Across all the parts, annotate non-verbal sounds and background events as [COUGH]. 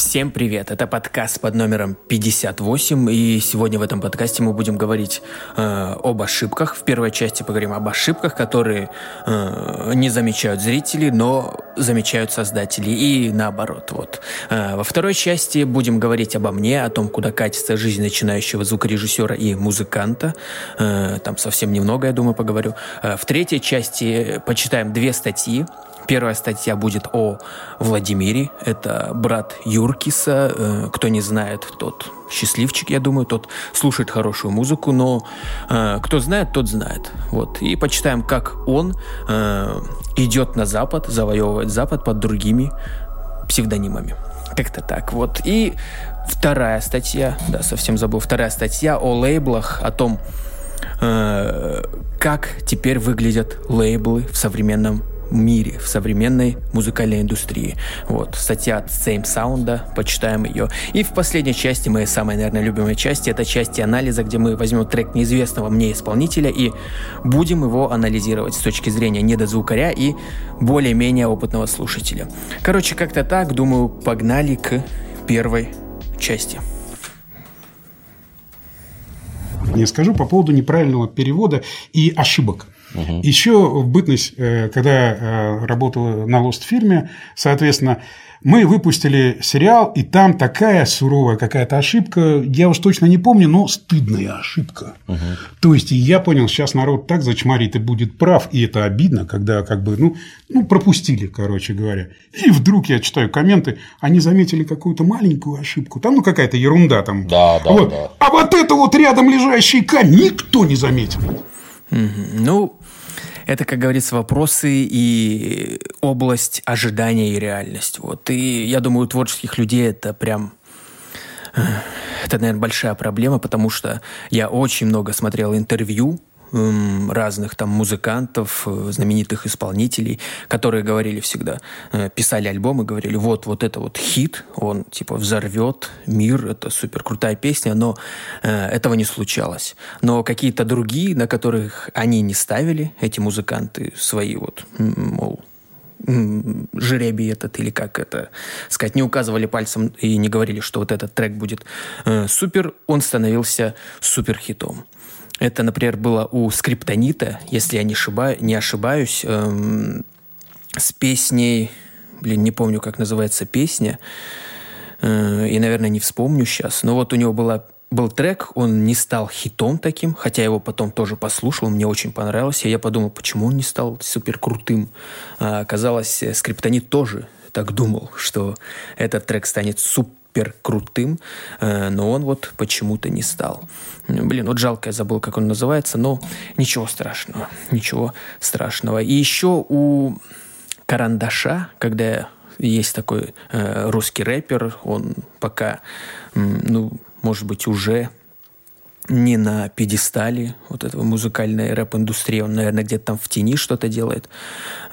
Всем привет! Это подкаст под номером 58, и сегодня в этом подкасте мы будем говорить э, об ошибках. В первой части поговорим об ошибках, которые э, не замечают зрители, но замечают создатели, и наоборот. Вот. Э, во второй части будем говорить обо мне, о том, куда катится жизнь начинающего звукорежиссера и музыканта. Э, там совсем немного, я думаю, поговорю. Э, в третьей части почитаем две статьи Первая статья будет о Владимире. Это брат Юркиса. Э, кто не знает, тот счастливчик, я думаю, тот слушает хорошую музыку, но э, кто знает, тот знает. Вот. И почитаем, как он э, идет на Запад, завоевывает Запад под другими псевдонимами. Как-то так. Вот. И вторая статья, да, совсем забыл, вторая статья о лейблах, о том, как теперь выглядят лейблы в современном мире, в современной музыкальной индустрии. Вот, статья от Same Sound, почитаем ее. И в последней части, моей самой, наверное, любимой части, это части анализа, где мы возьмем трек неизвестного мне исполнителя и будем его анализировать с точки зрения недозвукаря и более-менее опытного слушателя. Короче, как-то так, думаю, погнали к первой части не скажу по поводу неправильного перевода и ошибок. Угу. Еще в бытность, э, когда э, работал на Lost фирме, соответственно, мы выпустили сериал, и там такая суровая какая-то ошибка, я уж точно не помню, но стыдная ошибка. Угу. То есть, я понял, сейчас народ так зачморит и будет прав, и это обидно, когда как бы, ну, ну, пропустили, короче говоря. И вдруг я читаю комменты, они заметили какую-то маленькую ошибку, там, ну, какая-то ерунда там. Да, да, вот. да. А вот это вот рядом лежащий К никто не заметил. Ну, это, как говорится, вопросы и область ожидания и реальность. Вот. И я думаю, у творческих людей это прям э, это, наверное, большая проблема, потому что я очень много смотрел интервью разных там музыкантов, э, знаменитых исполнителей, которые говорили всегда, э, писали альбомы, говорили, вот, вот это вот хит, он типа взорвет мир, это супер крутая песня, но э, этого не случалось. Но какие-то другие, на которых они не ставили, эти музыканты, свои вот, мол, жеребий этот, или как это сказать, не указывали пальцем и не говорили, что вот этот трек будет э, супер, он становился супер хитом. Это, например, было у Скриптонита, если я не, ошибаю, не ошибаюсь, эм, с песней, блин, не помню, как называется песня, э, и, наверное, не вспомню сейчас, но вот у него была был трек, он не стал хитом таким, хотя его потом тоже послушал, мне очень понравился. Я подумал, почему он не стал супер крутым. А оказалось, Скриптонит тоже так думал, что этот трек станет супер супер крутым, э, но он вот почему-то не стал. Блин, вот жалко, я забыл, как он называется, но ничего страшного, ничего страшного. И еще у Карандаша, когда есть такой э, русский рэпер, он пока, ну, может быть, уже не на пьедестале вот этого музыкальной рэп-индустрии. Он, наверное, где-то там в тени что-то делает.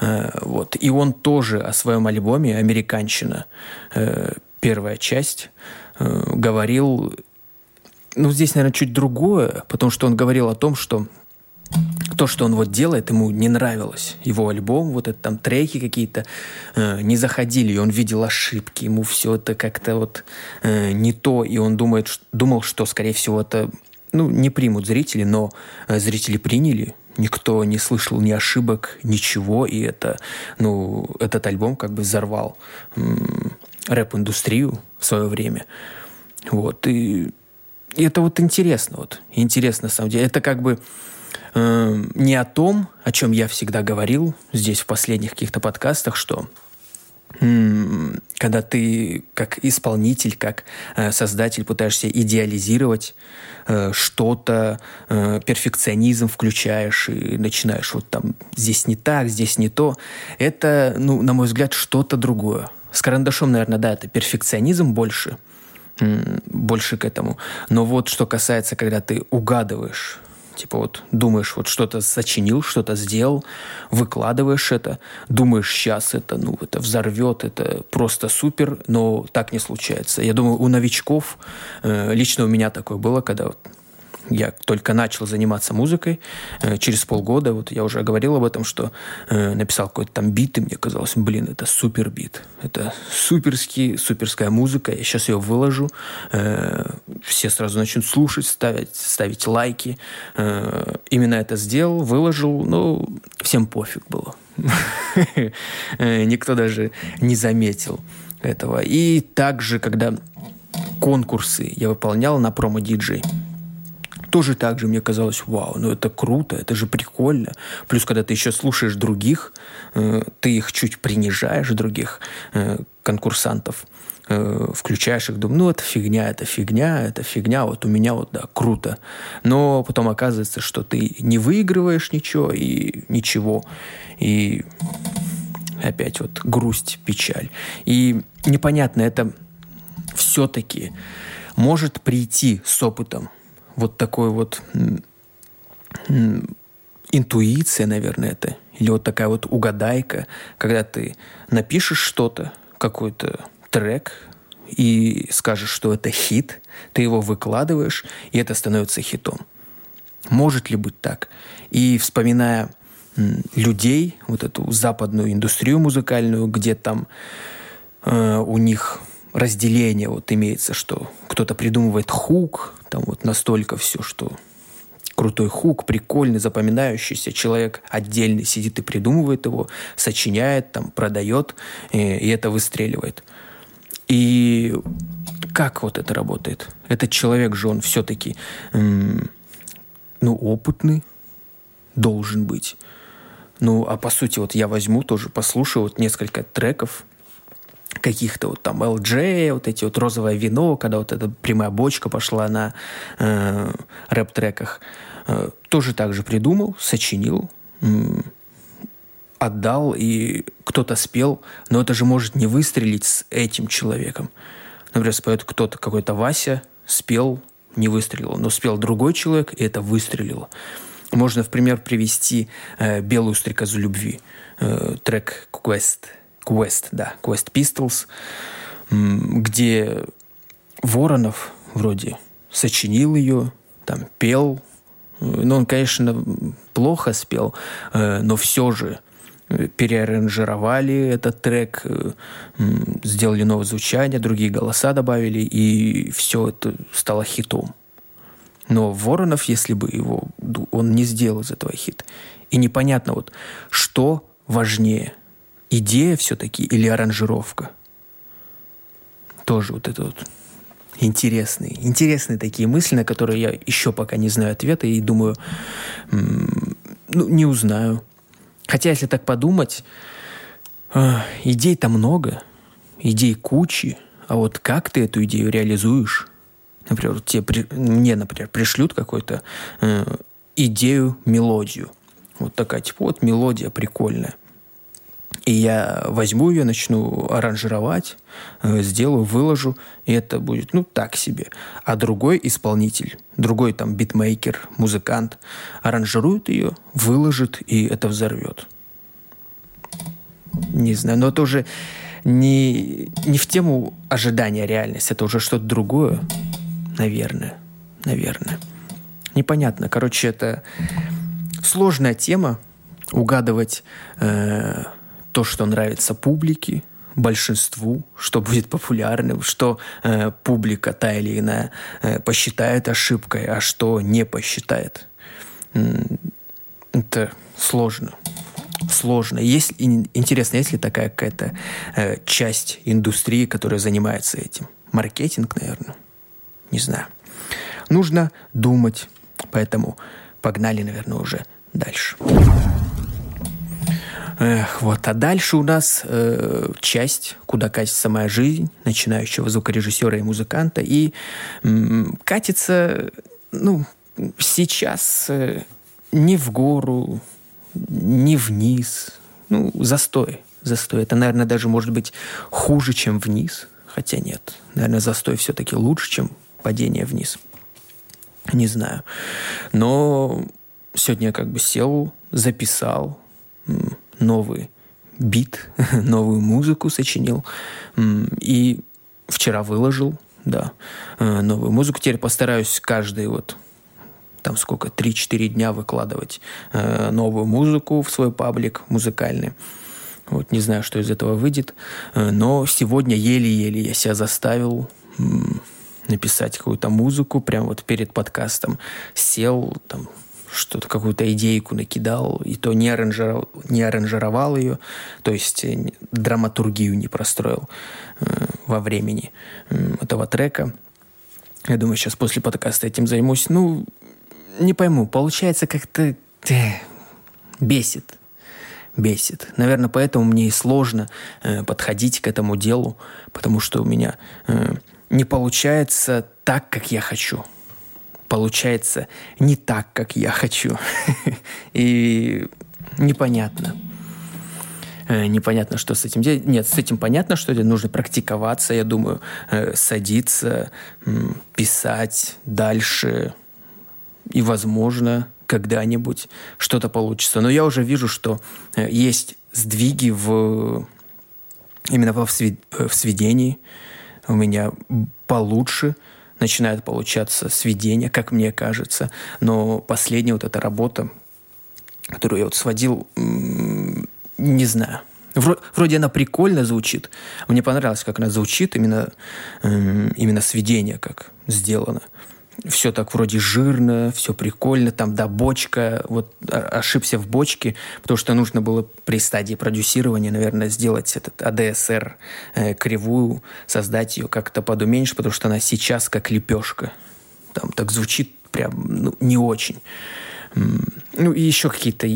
Э, вот. И он тоже о своем альбоме «Американщина» э, первая часть, э, говорил, ну, здесь, наверное, чуть другое, потому что он говорил о том, что то, что он вот делает, ему не нравилось. Его альбом, вот это там треки какие-то э, не заходили, и он видел ошибки, ему все это как-то вот э, не то, и он думает, ш- думал, что, скорее всего, это ну, не примут зрители, но э, зрители приняли, никто не слышал ни ошибок, ничего, и это, ну, этот альбом как бы взорвал рэп-индустрию в свое время. Вот, и, и это вот интересно, вот, интересно, на самом деле. Это как бы э, не о том, о чем я всегда говорил здесь в последних каких-то подкастах, что когда ты как исполнитель, как э, создатель пытаешься идеализировать э, что-то, э, перфекционизм включаешь и начинаешь вот там здесь не так, здесь не то, это, ну, на мой взгляд, что-то другое. С карандашом, наверное, да, это перфекционизм больше, больше к этому. Но вот что касается, когда ты угадываешь, типа вот думаешь, вот что-то сочинил, что-то сделал, выкладываешь это, думаешь, сейчас это, ну, это взорвет, это просто супер, но так не случается. Я думаю, у новичков, э, лично у меня такое было, когда вот я только начал заниматься музыкой. Э, через полгода, вот я уже говорил об этом, что э, написал какой-то там бит, и мне казалось, блин, это супер бит. Это суперский, суперская музыка. Я сейчас ее выложу. Э, все сразу начнут слушать, ставить, ставить лайки. Именно это сделал, выложил. Ну, всем пофиг было. [LAUGHS] Никто даже не заметил этого. И также, когда конкурсы я выполнял на промо-диджей, тоже так же мне казалось, вау, ну это круто, это же прикольно. Плюс, когда ты еще слушаешь других, э, ты их чуть принижаешь, других э, конкурсантов, э, включаешь их, думаю, ну это фигня, это фигня, это фигня, вот у меня вот, да, круто. Но потом оказывается, что ты не выигрываешь ничего и ничего. И опять вот грусть, печаль. И непонятно, это все-таки может прийти с опытом вот такой вот интуиция, наверное, это, или вот такая вот угадайка, когда ты напишешь что-то, какой-то трек, и скажешь, что это хит, ты его выкладываешь, и это становится хитом. Может ли быть так? И вспоминая людей, вот эту западную индустрию музыкальную, где там э, у них разделение вот имеется, что кто-то придумывает хук, там вот настолько все, что крутой хук, прикольный, запоминающийся. Человек отдельный сидит и придумывает его, сочиняет, там, продает, и, и это выстреливает. И как вот это работает? Этот человек же, он все-таки, ну, опытный должен быть. Ну, а по сути, вот я возьму тоже, послушаю вот несколько треков, каких-то вот там LJ, вот эти вот розовое вино, когда вот эта прямая бочка пошла на э, рэп-треках, э, тоже так же придумал, сочинил, э, отдал, и кто-то спел, но это же может не выстрелить с этим человеком. Например, споет кто-то, какой-то Вася, спел, не выстрелил, но спел другой человек, и это выстрелило. Можно, в пример, привести э, «Белую стрекозу любви», э, трек «Quest», Quest, да, Quest Pistols, где Воронов вроде сочинил ее, там пел. Ну, он, конечно, плохо спел, э, но все же переаранжировали этот трек, э, сделали новое звучание, другие голоса добавили, и все это стало хитом. Но Воронов, если бы его, он не сделал из этого хит. И непонятно вот, что важнее – идея все-таки или аранжировка? Тоже вот это вот интересные, интересные такие мысли, на которые я еще пока не знаю ответа и думаю, ну, не узнаю. Хотя, если так подумать, а, идей-то много, идей кучи, а вот как ты эту идею реализуешь? Например, тебе, мне, например, пришлют какую-то э, идею, мелодию. Вот такая, типа, вот мелодия прикольная – и я возьму ее, начну аранжировать, э, сделаю, выложу, и это будет, ну, так себе. А другой исполнитель, другой там битмейкер, музыкант аранжирует ее, выложит, и это взорвет. Не знаю, но это уже не, не в тему ожидания реальности, это уже что-то другое, наверное, наверное. Непонятно. Короче, это сложная тема, угадывать э, то, что нравится публике, большинству, что будет популярным, что э, публика та или иная э, посчитает ошибкой, а что не посчитает. Это сложно. Сложно. Есть, интересно, есть ли такая какая-то э, часть индустрии, которая занимается этим? Маркетинг, наверное. Не знаю. Нужно думать. Поэтому погнали, наверное, уже дальше. Эх, вот. А дальше у нас э, часть, куда катится моя жизнь, начинающего звукорежиссера и музыканта. И э, катится, ну, сейчас э, не в гору, не вниз. Ну, застой. Застой. Это, наверное, даже может быть хуже, чем вниз. Хотя нет. Наверное, застой все-таки лучше, чем падение вниз. Не знаю. Но сегодня я как бы сел, записал, новый бит, [LAUGHS] новую музыку сочинил. И вчера выложил, да, э, новую музыку. Теперь постараюсь каждый вот там сколько, 3-4 дня выкладывать э, новую музыку в свой паблик музыкальный. Вот не знаю, что из этого выйдет. Э, но сегодня еле-еле я себя заставил написать какую-то музыку прямо вот перед подкастом. Сел, там, что-то, какую-то идейку накидал, и то не аранжировал, не аранжировал ее, то есть э, драматургию не простроил э, во времени э, этого трека. Я думаю, сейчас после подкаста этим займусь. Ну, не пойму, получается как-то бесит. Бесит. Наверное, поэтому мне и сложно э, подходить к этому делу, потому что у меня э, не получается так, как я хочу. Получается не так, как я хочу. [LAUGHS] И непонятно. Э, непонятно, что с этим делать. Нет, с этим понятно, что это нужно практиковаться, я думаю, э, садиться, писать дальше. И, возможно, когда-нибудь что-то получится. Но я уже вижу, что э, есть сдвиги в именно в, в сведении у меня получше начинает получаться сведение, как мне кажется. Но последняя вот эта работа, которую я вот сводил, не знаю. Вроде она прикольно звучит. Мне понравилось, как она звучит, именно, именно сведение, как сделано все так вроде жирно, все прикольно, там, да, бочка, вот ошибся в бочке, потому что нужно было при стадии продюсирования, наверное, сделать этот ADSR э, кривую, создать ее как-то подуменьше, потому что она сейчас как лепешка. Там так звучит прям ну, не очень. Ну, и еще какие-то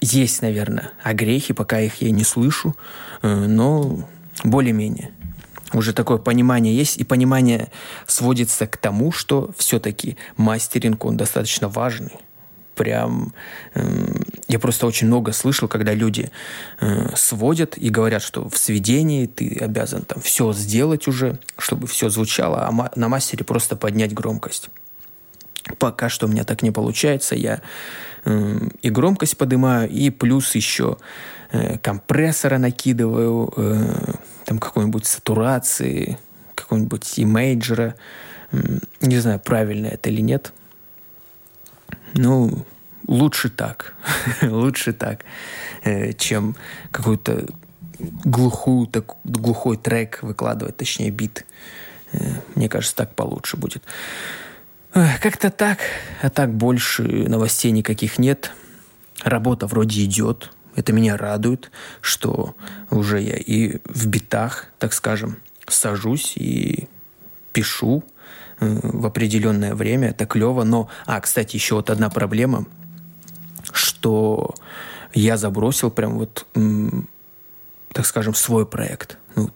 есть, наверное, огрехи, пока их я не слышу, э, но более-менее уже такое понимание есть, и понимание сводится к тому, что все-таки мастеринг, он достаточно важный. Прям э, я просто очень много слышал, когда люди э, сводят и говорят, что в сведении ты обязан там все сделать уже, чтобы все звучало, а ма- на мастере просто поднять громкость. Пока что у меня так не получается, я э, и громкость поднимаю, и плюс еще э, компрессора накидываю, э, там какой-нибудь сатурации, какого-нибудь имейджера. Не знаю, правильно это или нет. Ну, лучше так. [LAUGHS] лучше так, э, чем какую-то глухую, так, глухой трек выкладывать, точнее бит. Э, мне кажется, так получше будет. Как-то так, а так больше новостей никаких нет. Работа вроде идет, это меня радует, что уже я и в битах, так скажем, сажусь и пишу э, в определенное время. Это клево. Но, а, кстати, еще вот одна проблема, что я забросил прям вот, так скажем, свой проект. Ну,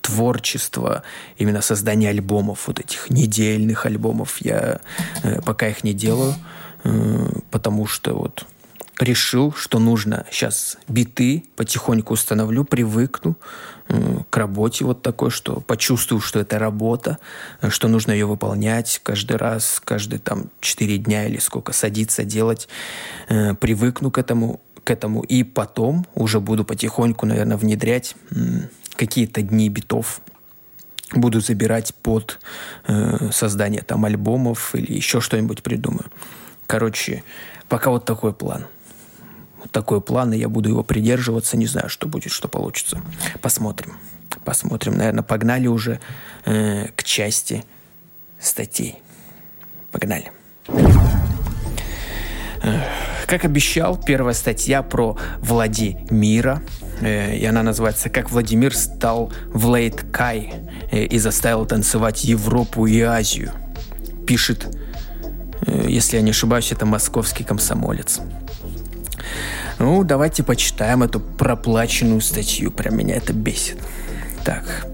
творчество, именно создание альбомов, вот этих недельных альбомов. Я э, пока их не делаю, э, потому что вот решил, что нужно сейчас биты потихоньку установлю, привыкну к работе вот такой, что почувствую, что это работа, что нужно ее выполнять каждый раз, каждые там 4 дня или сколько садиться делать, э, привыкну к этому, к этому. И потом уже буду потихоньку, наверное, внедрять какие-то дни битов, буду забирать под э, создание там альбомов или еще что-нибудь придумаю. Короче, пока вот такой план такой план, и я буду его придерживаться. Не знаю, что будет, что получится. Посмотрим. Посмотрим. Наверное, погнали уже э, к части статей. Погнали. Как обещал, первая статья про Владимира. Э, и она называется «Как Владимир стал Влейд Кай э, и заставил танцевать Европу и Азию». Пишет, э, если я не ошибаюсь, это московский комсомолец. Ну, давайте почитаем эту проплаченную статью. Прям меня это бесит. Так,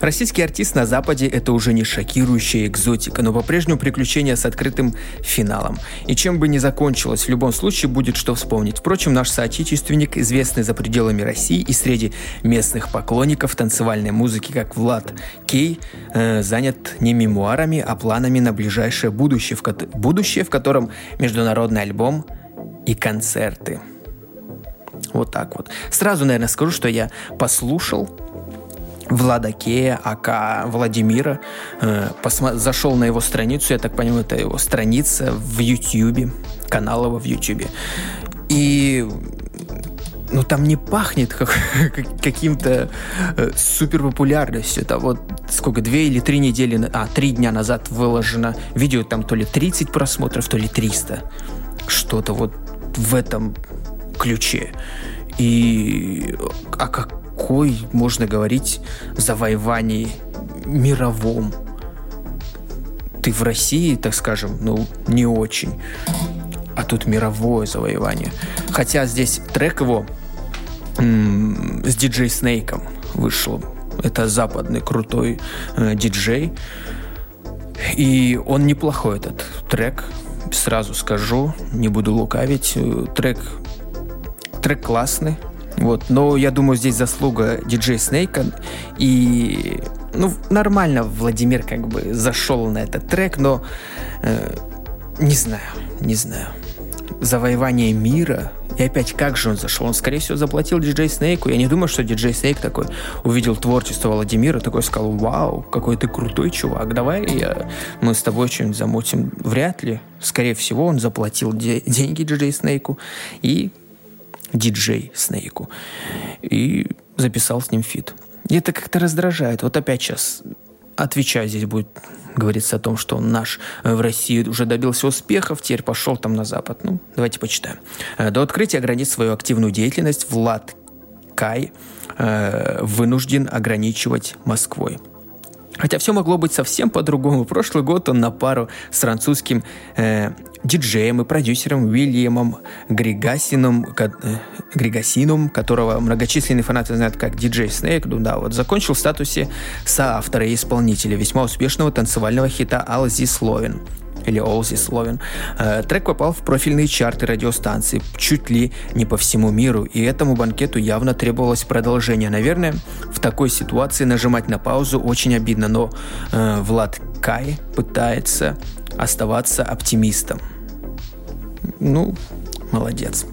Российский артист на Западе – это уже не шокирующая экзотика, но по-прежнему приключение с открытым финалом. И чем бы ни закончилось, в любом случае будет что вспомнить. Впрочем, наш соотечественник, известный за пределами России и среди местных поклонников танцевальной музыки, как Влад Кей, э, занят не мемуарами, а планами на ближайшее будущее, в, ко- будущее, в котором международный альбом и концерты – вот так вот. Сразу, наверное, скажу, что я послушал Влада Кея, АК Владимира. Э, посма- зашел на его страницу, я так понимаю, это его страница в Ютьюбе, канал его в Ютьюбе. И ну там не пахнет как, [LAUGHS] каким-то э, супер популярностью. Это вот сколько, две или три недели, а, три дня назад выложено видео, там то ли 30 просмотров, то ли 300. Что-то вот в этом ключе. И о какой можно говорить завоевании мировом? Ты в России, так скажем, ну, не очень. А тут мировое завоевание. Хотя здесь трек его с диджей Снейком вышел. Это западный крутой э, диджей. И он неплохой, этот трек. Сразу скажу, не буду лукавить. Э, трек, трек классный. Вот, но я думаю, здесь заслуга диджей Снейка. И ну, нормально Владимир как бы зашел на этот трек, но э, не знаю, не знаю завоевание мира. И опять, как же он зашел? Он, скорее всего, заплатил диджей Снейку. Я не думаю, что диджей Снейк такой увидел творчество Владимира, такой сказал, вау, какой ты крутой чувак, давай я, мы с тобой что-нибудь замутим. Вряд ли. Скорее всего, он заплатил де- деньги диджей Снейку и диджей Снейку. И записал с ним feat. И это как-то раздражает. Вот опять сейчас отвечаю здесь будет говорится о том, что наш э, в России уже добился успехов, теперь пошел там на Запад. Ну, давайте почитаем. Э, до открытия границ свою активную деятельность Влад Кай э, вынужден ограничивать Москвой. Хотя все могло быть совсем по-другому. Прошлый год он на пару с французским э, диджеем и продюсером Уильямом Григасином, э, Григасином, которого многочисленные фанаты знают как диджей Снейк, ну да, вот закончил в статусе соавтора и исполнителя весьма успешного танцевального хита «All This Lovin'» или This Lovin'. Э, трек попал в профильные чарты радиостанции чуть ли не по всему миру, и этому банкету явно требовалось продолжение. Наверное, в такой ситуации нажимать на паузу очень обидно, но э, Влад Кай пытается оставаться оптимистом. Ну, молодец.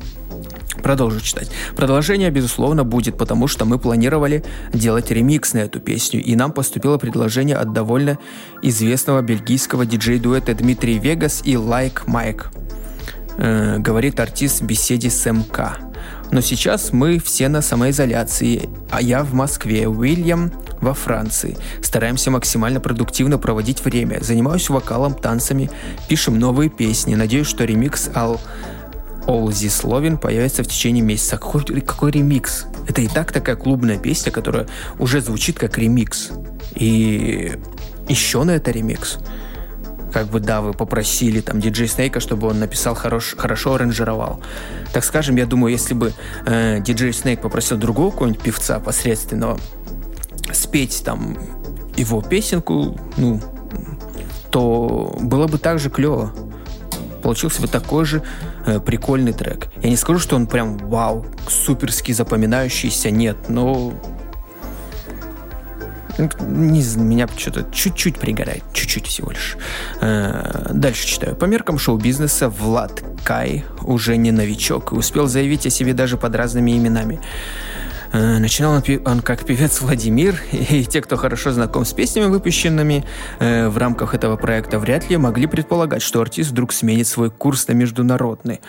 Продолжу читать. Продолжение, безусловно, будет, потому что мы планировали делать ремикс на эту песню, и нам поступило предложение от довольно известного бельгийского диджей-дуэта Дмитрий Вегас и Лайк Майк, э, говорит артист в беседе с МК. Но сейчас мы все на самоизоляции, а я в Москве, Уильям во Франции. Стараемся максимально продуктивно проводить время. Занимаюсь вокалом, танцами, пишем новые песни. Надеюсь, что ремикс All, All This Lovin появится в течение месяца. Какой, какой ремикс? Это и так такая клубная песня, которая уже звучит как ремикс. И еще на это ремикс как бы, да, вы попросили там диджей Снейка, чтобы он написал хорош, хорошо аранжировал. Так скажем, я думаю, если бы э, диджей Снейк попросил другого какого-нибудь певца посредственного спеть там его песенку, ну, то было бы так же клево. Получился бы такой же прикольный трек. Я не скажу, что он прям вау, суперски запоминающийся, нет, но не знаю, меня что-то чуть-чуть пригорает, чуть-чуть всего лишь. Э, дальше читаю. По меркам шоу-бизнеса Влад Кай уже не новичок и успел заявить о себе даже под разными именами. Э, начинал он, как певец Владимир, [LAUGHS] и те, кто хорошо знаком с песнями, выпущенными э, в рамках этого проекта, вряд ли могли предполагать, что артист вдруг сменит свой курс на международный.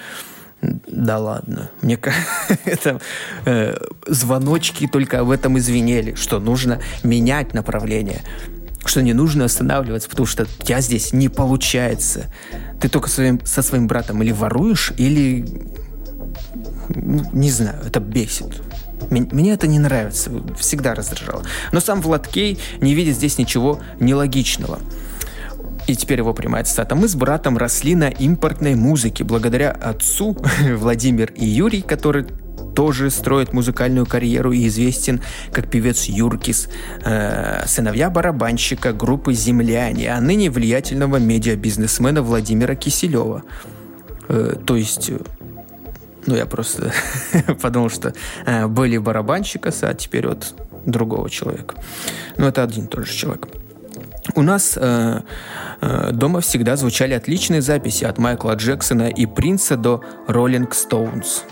Да ладно. Мне [LAUGHS] это э, звоночки только об этом извинили, что нужно менять направление, что не нужно останавливаться, потому что тебя здесь не получается. Ты только своим, со своим братом или воруешь, или не знаю, это бесит. Мне это не нравится, всегда раздражало. Но сам Влад Кей не видит здесь ничего нелогичного. И теперь его прямая цитата. «Мы с братом росли на импортной музыке. Благодаря отцу [LAUGHS] Владимир и Юрий, который тоже строит музыкальную карьеру и известен как певец Юркис, э, сыновья барабанщика группы «Земляне», а ныне влиятельного медиабизнесмена Владимира Киселева. Э, то есть, ну я просто [LAUGHS] подумал, что э, были барабанщика, а теперь вот другого человека. Ну это один тот же человек. У нас э, э, дома всегда звучали отличные записи от Майкла Джексона и Принца до Роллинг Стоунс.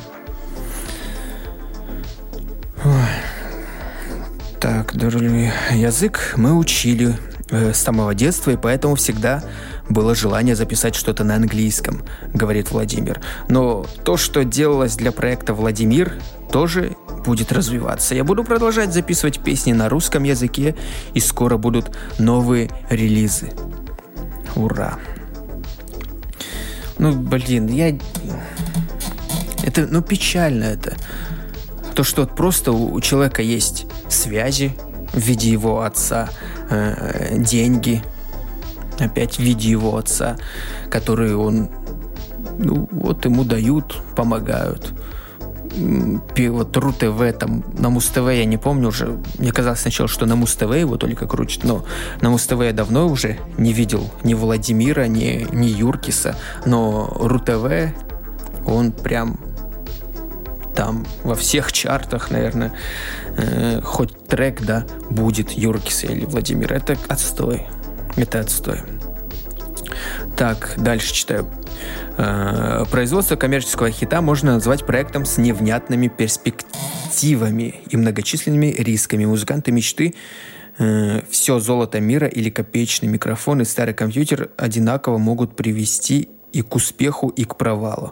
Так, язык мы учили э, с самого детства, и поэтому всегда было желание записать что-то на английском, говорит Владимир. Но то, что делалось для проекта «Владимир», тоже будет развиваться. Я буду продолжать записывать песни на русском языке, и скоро будут новые релизы. Ура! Ну, блин, я... Это, ну, печально это. То, что вот просто у, у человека есть связи в виде его отца, э, деньги, опять в виде его отца, которые он, ну, вот ему дают, помогают вот РУ-ТВ, там, на Муз-ТВ, я не помню уже, мне казалось сначала, что на Муз-ТВ его только крутят, но на Муз-ТВ я давно уже не видел ни Владимира, ни, ни Юркиса, но РУ-ТВ, он прям там во всех чартах, наверное, э, хоть трек, да, будет Юркиса или Владимира. Это отстой. Это отстой. Так, дальше читаю. Э, производство коммерческого хита можно назвать проектом с невнятными перспективами и многочисленными рисками. Музыканты мечты э, все золото мира или копеечный микрофон и старый компьютер одинаково могут привести и к успеху, и к провалу.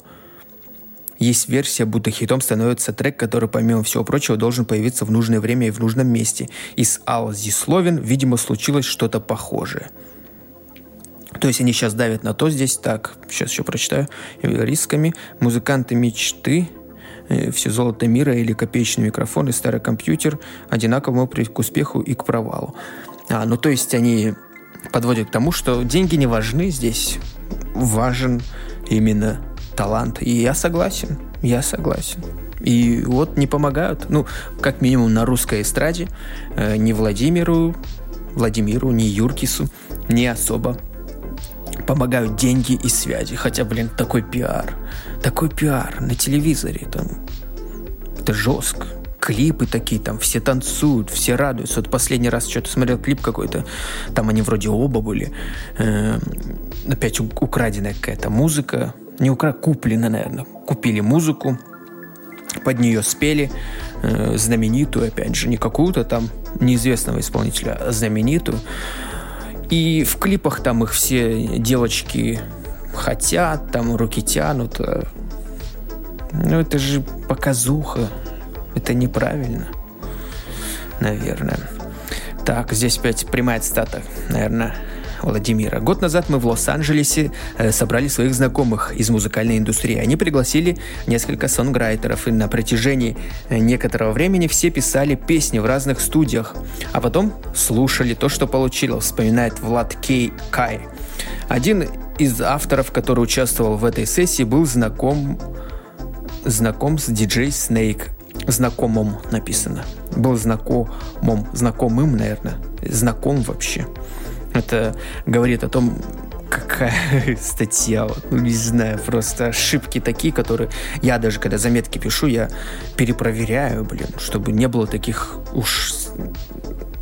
Есть версия, будто хитом становится трек, который, помимо всего прочего, должен появиться в нужное время и в нужном месте. И с Ал Зисловин, видимо, случилось что-то похожее – то есть они сейчас давят на то здесь. Так, сейчас еще прочитаю. Рисками. Музыканты мечты э, все золото мира или копеечный микрофон и старый компьютер одинаково могут к успеху и к провалу. А, ну то есть они подводят к тому, что деньги не важны здесь. Важен именно талант. И я согласен. Я согласен. И вот не помогают. Ну, как минимум на русской эстраде. Э, ни Владимиру, Владимиру, ни Юркису не особо помогают деньги и связи. Хотя, блин, такой пиар. Такой пиар на телевизоре. Там, это жестко. Клипы такие, там все танцуют, все радуются. Вот последний раз что-то смотрел клип какой-то, там они вроде оба были. Э, опять украденная какая-то музыка. Не укра, куплена, наверное. Купили музыку, под нее спели э, знаменитую, опять же, не какую-то там неизвестного исполнителя, а знаменитую. И в клипах там их все девочки хотят, там руки тянут. А, ну, это же показуха. Это неправильно. Наверное. Так, здесь опять прямая цитата, наверное, Владимира. Год назад мы в Лос-Анджелесе э, собрали своих знакомых из музыкальной индустрии. Они пригласили несколько сонграйтеров, и на протяжении э, некоторого времени все писали песни в разных студиях, а потом слушали то, что получилось, вспоминает Влад Кей Кай. Один из авторов, который участвовал в этой сессии, был знаком, знаком с диджей Snake. Знакомым написано. Был знакомым, знакомым, наверное. Знаком вообще. Это говорит о том, какая [LAUGHS] статья, вот, ну не знаю, просто ошибки такие, которые я даже когда заметки пишу, я перепроверяю, блин, чтобы не было таких уж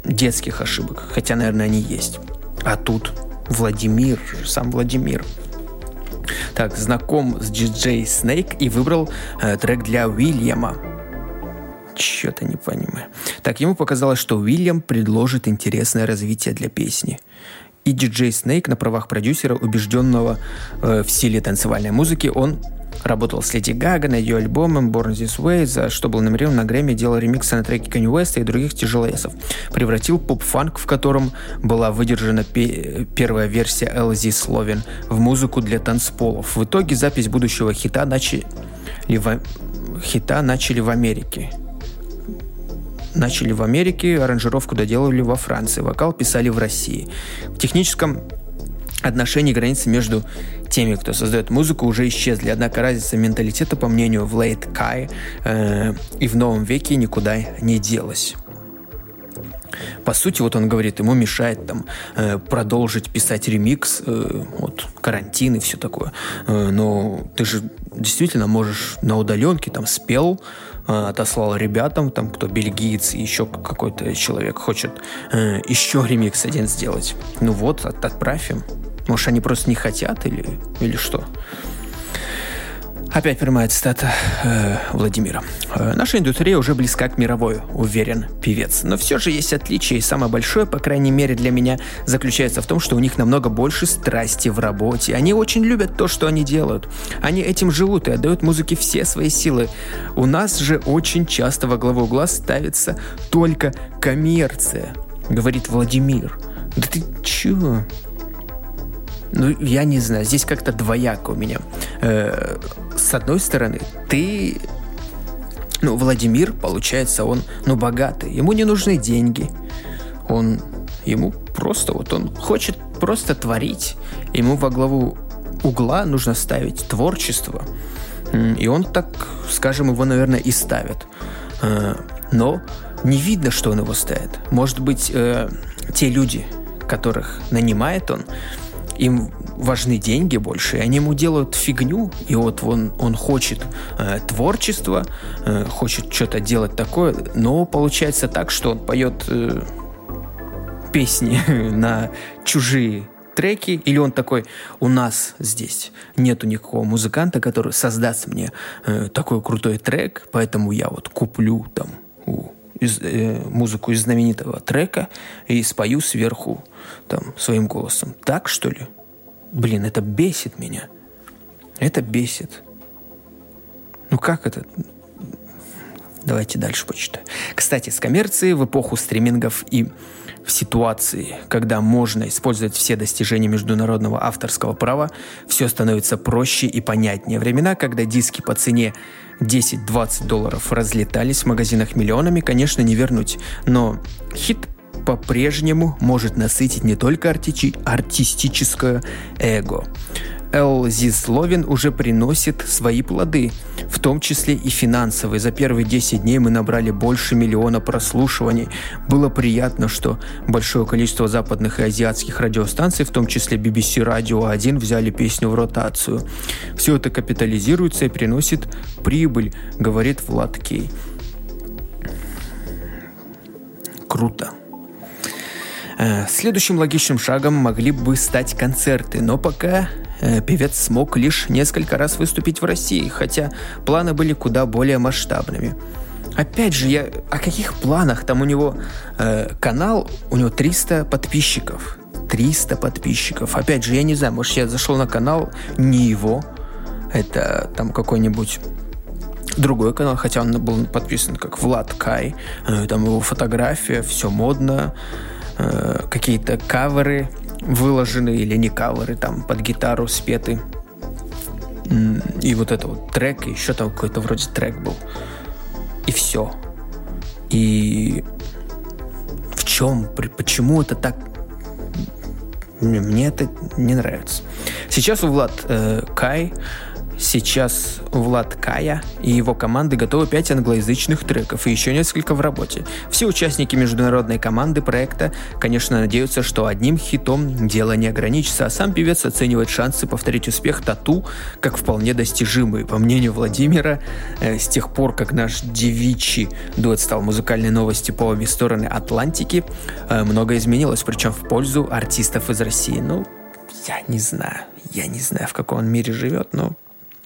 детских ошибок, хотя, наверное, они есть. А тут Владимир, сам Владимир. Так, знаком с DJ Snake и выбрал э, трек для Уильяма. Что-то не понимаю. Так, ему показалось, что Уильям предложит интересное развитие для песни. И диджей Снейк на правах продюсера, убежденного э, в силе танцевальной музыки, он Работал с Леди Гага на ее альбомом Born This Way, за что был номинирован на Грэмми, делал ремиксы на треки Kanye Уэста и других тяжеловесов. Превратил поп-фанк, в котором была выдержана пе- первая версия LZ Словен, в музыку для танцполов. В итоге запись будущего хита начали в, хита начали в Америке начали в Америке, аранжировку доделывали во Франции, вокал писали в России. В техническом отношении границы между теми, кто создает музыку, уже исчезли. Однако разница менталитета, по мнению Влейд Кай, э, и в новом веке никуда не делась. По сути, вот он говорит, ему мешает там э, продолжить писать ремикс, э, вот карантин и все такое. Э, но ты же действительно можешь на удаленке там спел, отослал ребятам, там кто бельгиец и еще какой-то человек хочет э, еще ремикс один сделать. Ну вот, от, отправь им. Может, они просто не хотят или, или что? Опять прямая цитата э, Владимира. «Э, «Наша индустрия уже близка к мировой, уверен певец. Но все же есть отличие, и самое большое, по крайней мере для меня, заключается в том, что у них намного больше страсти в работе. Они очень любят то, что они делают. Они этим живут и отдают музыке все свои силы. У нас же очень часто во главу угла ставится только коммерция», говорит Владимир. Да ты чего? Ну, я не знаю, здесь как-то двояко у меня. Э, с одной стороны, ты... Ну, Владимир, получается, он, ну, богатый. Ему не нужны деньги. Он... Ему просто вот он хочет просто творить. Ему во главу угла нужно ставить творчество. И он так, скажем, его, наверное, и ставит. Э, но не видно, что он его ставит. Может быть, э, те люди, которых нанимает он, им важны деньги больше, и они ему делают фигню, и вот он, он хочет э, творчества, э, хочет что-то делать такое, но получается так, что он поет э, песни [LAUGHS] на чужие треки, или он такой, у нас здесь нету никакого музыканта, который создаст мне э, такой крутой трек, поэтому я вот куплю там у из, э, музыку из знаменитого трека и спою сверху там своим голосом. Так что ли? Блин, это бесит меня. Это бесит. Ну как это? Давайте дальше почитаю. Кстати, с коммерцией в эпоху стримингов и в ситуации, когда можно использовать все достижения международного авторского права, все становится проще и понятнее. Времена, когда диски по цене 10-20 долларов разлетались в магазинах миллионами, конечно, не вернуть. Но хит по-прежнему может насытить не только арти- артистическое эго. Эл Зисловин уже приносит свои плоды, в том числе и финансовые. За первые 10 дней мы набрали больше миллиона прослушиваний. Было приятно, что большое количество западных и азиатских радиостанций, в том числе BBC Radio 1, взяли песню в ротацию. Все это капитализируется и приносит прибыль, говорит Влад Кей. Круто. Э, следующим логичным шагом могли бы стать концерты, но пока певец смог лишь несколько раз выступить в России, хотя планы были куда более масштабными. Опять же, я о каких планах? Там у него э, канал, у него 300 подписчиков. 300 подписчиков. Опять же, я не знаю, может, я зашел на канал не его. Это там какой-нибудь другой канал, хотя он был подписан как Влад Кай. Э, там его фотография, все модно. Э, какие-то каверы выложены или не каверы, там под гитару спеты. И вот это вот трек, еще там какой-то вроде трек был. И все. И в чем, почему это так мне это не нравится. Сейчас у Влад э, Кай Сейчас Влад Кая и его команды готовы 5 англоязычных треков и еще несколько в работе. Все участники международной команды проекта, конечно, надеются, что одним хитом дело не ограничится, а сам певец оценивает шансы повторить успех Тату как вполне достижимые. По мнению Владимира, э, с тех пор, как наш девичий дуэт стал музыкальной новости по обе стороны Атлантики, э, многое изменилось, причем в пользу артистов из России. Ну, я не знаю. Я не знаю, в каком он мире живет, но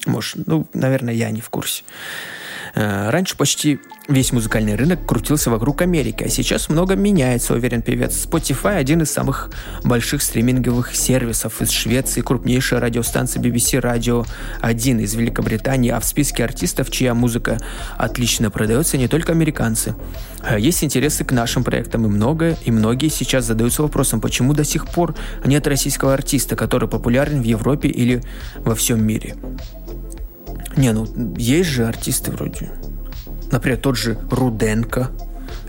может, ну, наверное, я не в курсе. Э, раньше почти весь музыкальный рынок крутился вокруг Америки, а сейчас много меняется, уверен певец. Spotify – один из самых больших стриминговых сервисов из Швеции, крупнейшая радиостанция BBC Radio 1 из Великобритании, а в списке артистов, чья музыка отлично продается, не только американцы. Э, есть интересы к нашим проектам и много, и многие сейчас задаются вопросом, почему до сих пор нет российского артиста, который популярен в Европе или во всем мире. Не, ну есть же артисты вроде. Например, тот же Руденко,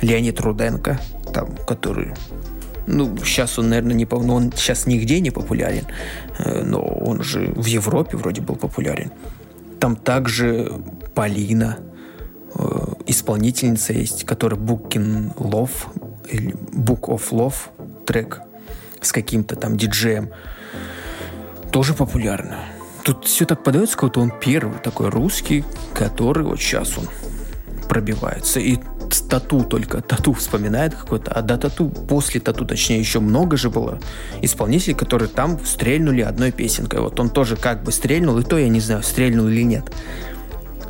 Леонид Руденко, там, который ну, сейчас он, наверное, не... Ну, он сейчас нигде не популярен, э, но он же в Европе вроде был популярен. Там также Полина, э, исполнительница есть, которая Booking Love, или Book of Love трек с каким-то там диджеем. Тоже популярна. Тут все так подается, как будто он первый такой русский, который вот сейчас он пробивается. И тату только, тату вспоминает какой-то, а до тату, после тату, точнее, еще много же было исполнителей, которые там стрельнули одной песенкой. Вот он тоже как бы стрельнул, и то я не знаю, стрельнул или нет.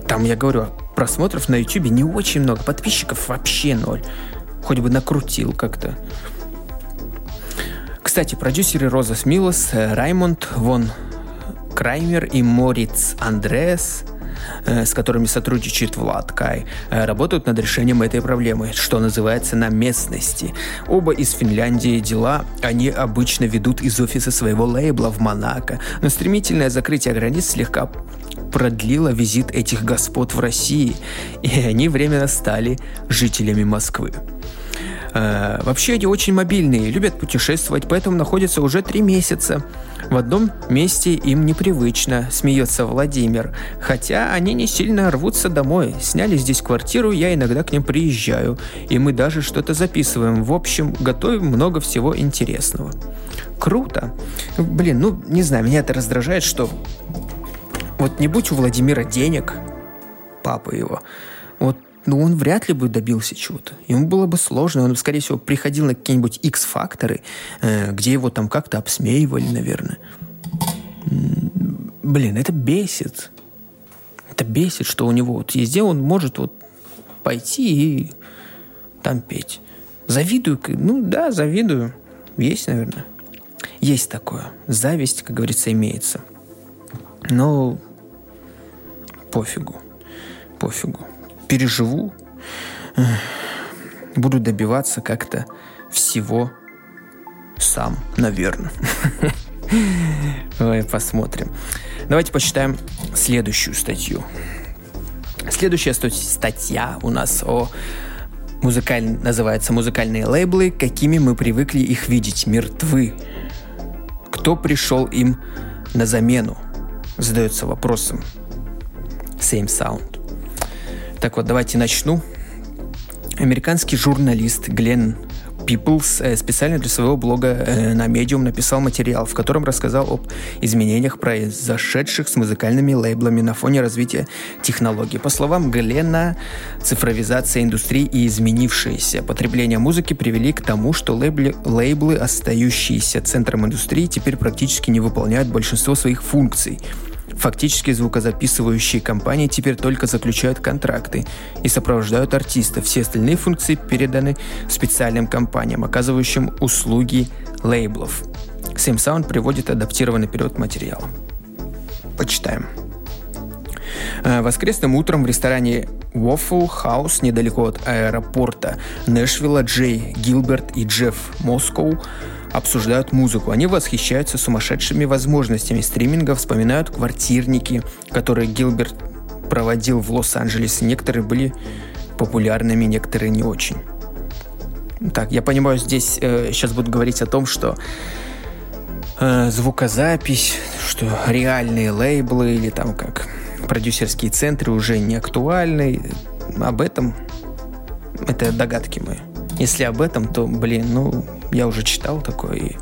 Там, я говорю, просмотров на YouTube не очень много, подписчиков вообще ноль. Хоть бы накрутил как-то. Кстати, продюсеры Роза Смилос, э, Раймонд Вон Краймер и Мориц Андреас э, с которыми сотрудничает Влад Кай, э, работают над решением этой проблемы, что называется на местности. Оба из Финляндии дела они обычно ведут из офиса своего лейбла в Монако, но стремительное закрытие границ слегка продлило визит этих господ в России, и они временно стали жителями Москвы. Э, вообще они очень мобильные, любят путешествовать, поэтому находятся уже три месяца. В одном месте им непривычно, смеется Владимир. Хотя они не сильно рвутся домой. Сняли здесь квартиру, я иногда к ним приезжаю. И мы даже что-то записываем. В общем, готовим много всего интересного. Круто. Блин, ну, не знаю, меня это раздражает, что вот не будь у Владимира денег, папа его, вот ну, он вряд ли бы добился чего-то. Ему было бы сложно. Он, скорее всего, приходил на какие-нибудь X-факторы, э, где его там как-то обсмеивали, наверное. Блин, это бесит. Это бесит, что у него вот везде он может вот пойти и там петь. Завидую, ну да, завидую. Есть, наверное. Есть такое. Зависть, как говорится, имеется. Но пофигу. Пофигу переживу, буду добиваться как-то всего сам, наверное. Давай посмотрим. Давайте почитаем следующую статью. Следующая статья у нас о музыкаль... называется «Музыкальные лейблы, какими мы привыкли их видеть, мертвы». Кто пришел им на замену? Задается вопросом. Same Sound. Так вот, давайте начну. Американский журналист Глен Peoples э, специально для своего блога э, на Medium написал материал, в котором рассказал об изменениях, произошедших с музыкальными лейблами на фоне развития технологий. По словам Глена, цифровизация индустрии и изменившееся потребление музыки привели к тому, что лейблы, лейблы остающиеся центром индустрии, теперь практически не выполняют большинство своих функций – Фактически звукозаписывающие компании теперь только заключают контракты и сопровождают артистов. Все остальные функции переданы специальным компаниям, оказывающим услуги лейблов. Sam Sound приводит адаптированный период материала. Почитаем. Э, воскресным утром в ресторане Waffle House недалеко от аэропорта Нэшвилла Джей Гилберт и Джефф Москоу обсуждают музыку. Они восхищаются сумасшедшими возможностями стриминга, вспоминают квартирники, которые Гилберт проводил в Лос-Анджелесе. Некоторые были популярными, некоторые не очень. Так, я понимаю, здесь э, сейчас буду говорить о том, что э, звукозапись, что реальные лейблы или там как продюсерские центры уже не актуальны. Об этом это догадки мои. Если об этом, то, блин, ну, я уже читал такое. И...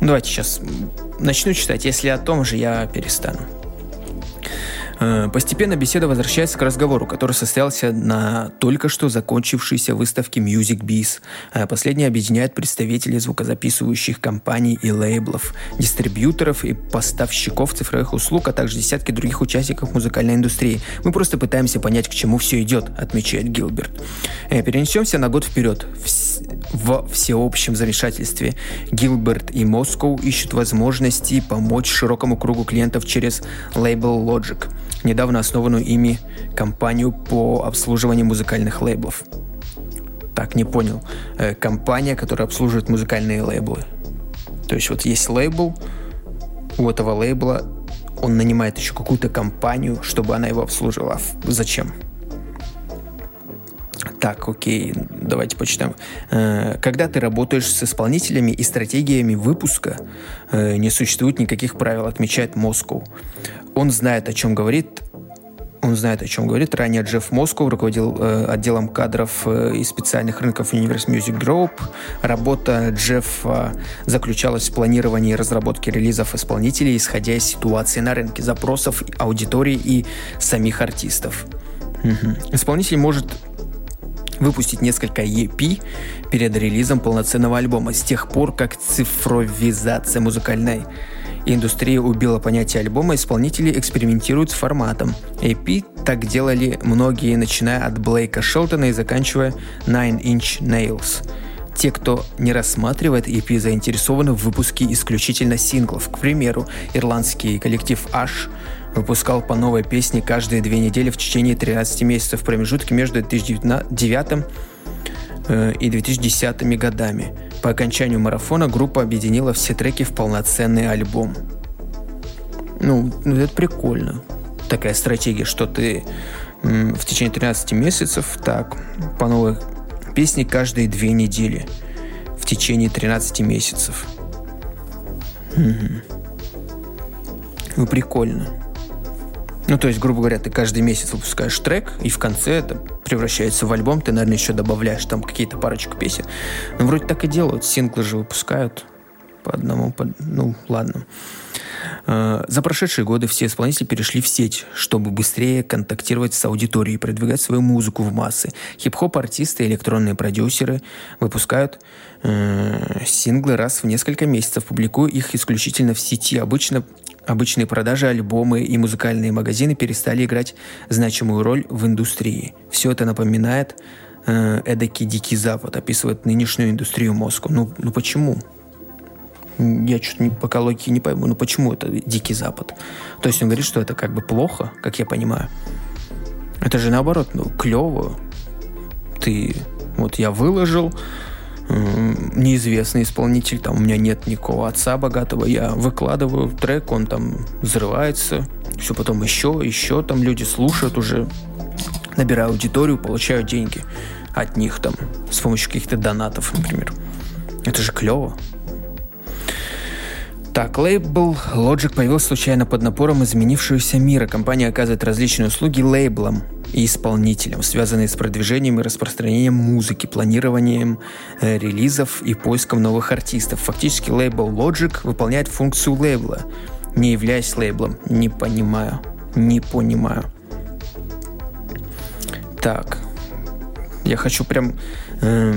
Давайте сейчас начну читать. Если о том же, я перестану. Э, постепенно беседа возвращается к разговору, который состоялся на только что закончившейся выставке Music Biz. Э, последняя объединяет представителей звукозаписывающих компаний и лейблов, дистрибьюторов и поставщиков цифровых услуг, а также десятки других участников музыкальной индустрии. Мы просто пытаемся понять, к чему все идет, отмечает Гилберт. Э, перенесемся на год вперед. В всеобщем замешательстве Гилберт и Москоу ищут возможности помочь широкому кругу клиентов через лейбл Logic недавно основанную ими компанию по обслуживанию музыкальных лейблов. Так, не понял. Э, компания, которая обслуживает музыкальные лейблы. То есть вот есть лейбл, у этого лейбла он нанимает еще какую-то компанию, чтобы она его обслуживала. Зачем? Так, окей, давайте почитаем. Э, когда ты работаешь с исполнителями и стратегиями выпуска, э, не существует никаких правил, отмечает Москов. Он знает, о чем говорит, он знает, о чем говорит. Ранее Джефф Москов руководил э, отделом кадров э, и специальных рынков Universe Music Group. Работа Джеффа заключалась в планировании и разработке релизов исполнителей, исходя из ситуации на рынке, запросов аудитории и самих артистов. Угу. Исполнитель может выпустить несколько EP перед релизом полноценного альбома. С тех пор, как цифровизация музыкальной индустрии убила понятие альбома, исполнители экспериментируют с форматом. EP так делали многие, начиная от Блейка Шелтона и заканчивая Nine Inch Nails. Те, кто не рассматривает EP, заинтересованы в выпуске исключительно синглов. К примеру, ирландский коллектив Ash выпускал по новой песне каждые две недели в течение 13 месяцев в промежутке между 2009 э, и 2010 годами. По окончанию марафона группа объединила все треки в полноценный альбом. Ну, ну это прикольно. Такая стратегия, что ты в течение 13 месяцев так по новой песне каждые две недели в течение 13 месяцев. Угу. Ну, прикольно. Ну, то есть, грубо говоря, ты каждый месяц выпускаешь трек, и в конце это превращается в альбом, ты, наверное, еще добавляешь там какие-то парочку песен. Ну, вроде так и делают, синглы же выпускают по одному, по... ну, ладно. А, за прошедшие годы все исполнители перешли в сеть, чтобы быстрее контактировать с аудиторией и продвигать свою музыку в массы. Хип-хоп-артисты и электронные продюсеры выпускают э, синглы раз в несколько месяцев, публикуя их исключительно в сети. Обычно Обычные продажи, альбомы и музыкальные магазины перестали играть значимую роль в индустрии. Все это напоминает э, эдакий дикий запад, описывает нынешнюю индустрию Москвы. Ну, ну почему? Я что-то пока логики не пойму. Ну почему это дикий запад? То есть он говорит, что это как бы плохо, как я понимаю. Это же наоборот, ну, клево. Ты, вот я выложил, неизвестный исполнитель, там у меня нет никакого отца богатого, я выкладываю трек, он там взрывается, все потом еще, еще там люди слушают уже, набираю аудиторию, получаю деньги от них там с помощью каких-то донатов, например. Это же клево. Так, лейбл Logic появился случайно под напором изменившегося мира. Компания оказывает различные услуги лейблам, и исполнителям, связанные с продвижением и распространением музыки, планированием э, релизов и поиском новых артистов. Фактически лейбл Logic выполняет функцию лейбла, не являясь лейблом. Не понимаю. Не понимаю. Так. Я хочу прям... Э,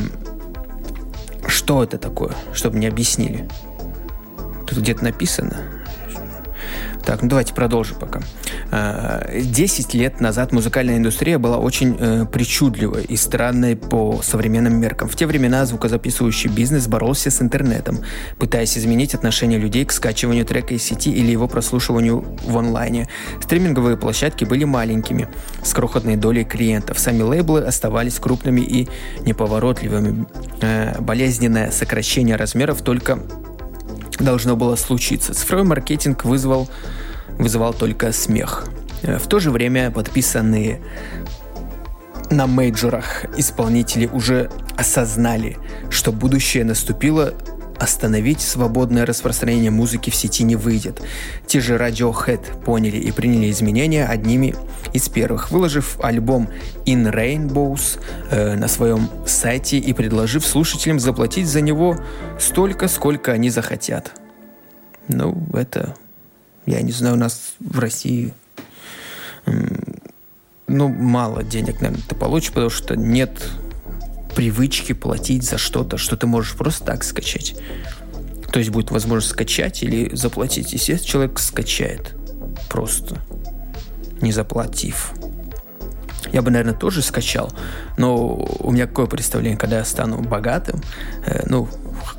что это такое? Чтобы мне объяснили. Тут где-то написано. Так, ну давайте продолжим пока. Э, десять лет назад музыкальная индустрия была очень э, причудливой и странной по современным меркам. В те времена звукозаписывающий бизнес боролся с интернетом, пытаясь изменить отношение людей к скачиванию трека из сети или его прослушиванию в онлайне. Стриминговые площадки были маленькими, с крохотной долей клиентов. Сами лейблы оставались крупными и неповоротливыми. Э, болезненное сокращение размеров только должно было случиться. Цифровой маркетинг вызвал, вызывал только смех. Э, в то же время подписанные на мейджорах исполнители уже осознали, что будущее наступило Остановить свободное распространение музыки в сети не выйдет. Те же Radiohead поняли и приняли изменения одними из первых, выложив альбом In Rainbows э, на своем сайте и предложив слушателям заплатить за него столько, сколько они захотят. Ну, это, я не знаю, у нас в России ну, мало денег, наверное, ты получишь, потому что нет привычки платить за что-то, что ты можешь просто так скачать. То есть будет возможность скачать или заплатить. Естественно, человек скачает просто, не заплатив. Я бы, наверное, тоже скачал, но у меня какое представление, когда я стану богатым, э, ну,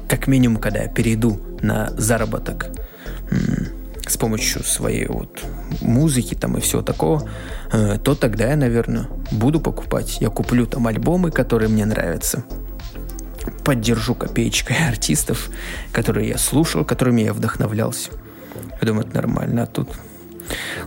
как минимум, когда я перейду на заработок с помощью своей вот музыки там и всего такого, э, то тогда я, наверное, буду покупать. Я куплю там альбомы, которые мне нравятся. Поддержу копеечкой [LAUGHS] артистов, которые я слушал, которыми я вдохновлялся. Я думаю, это нормально. А тут...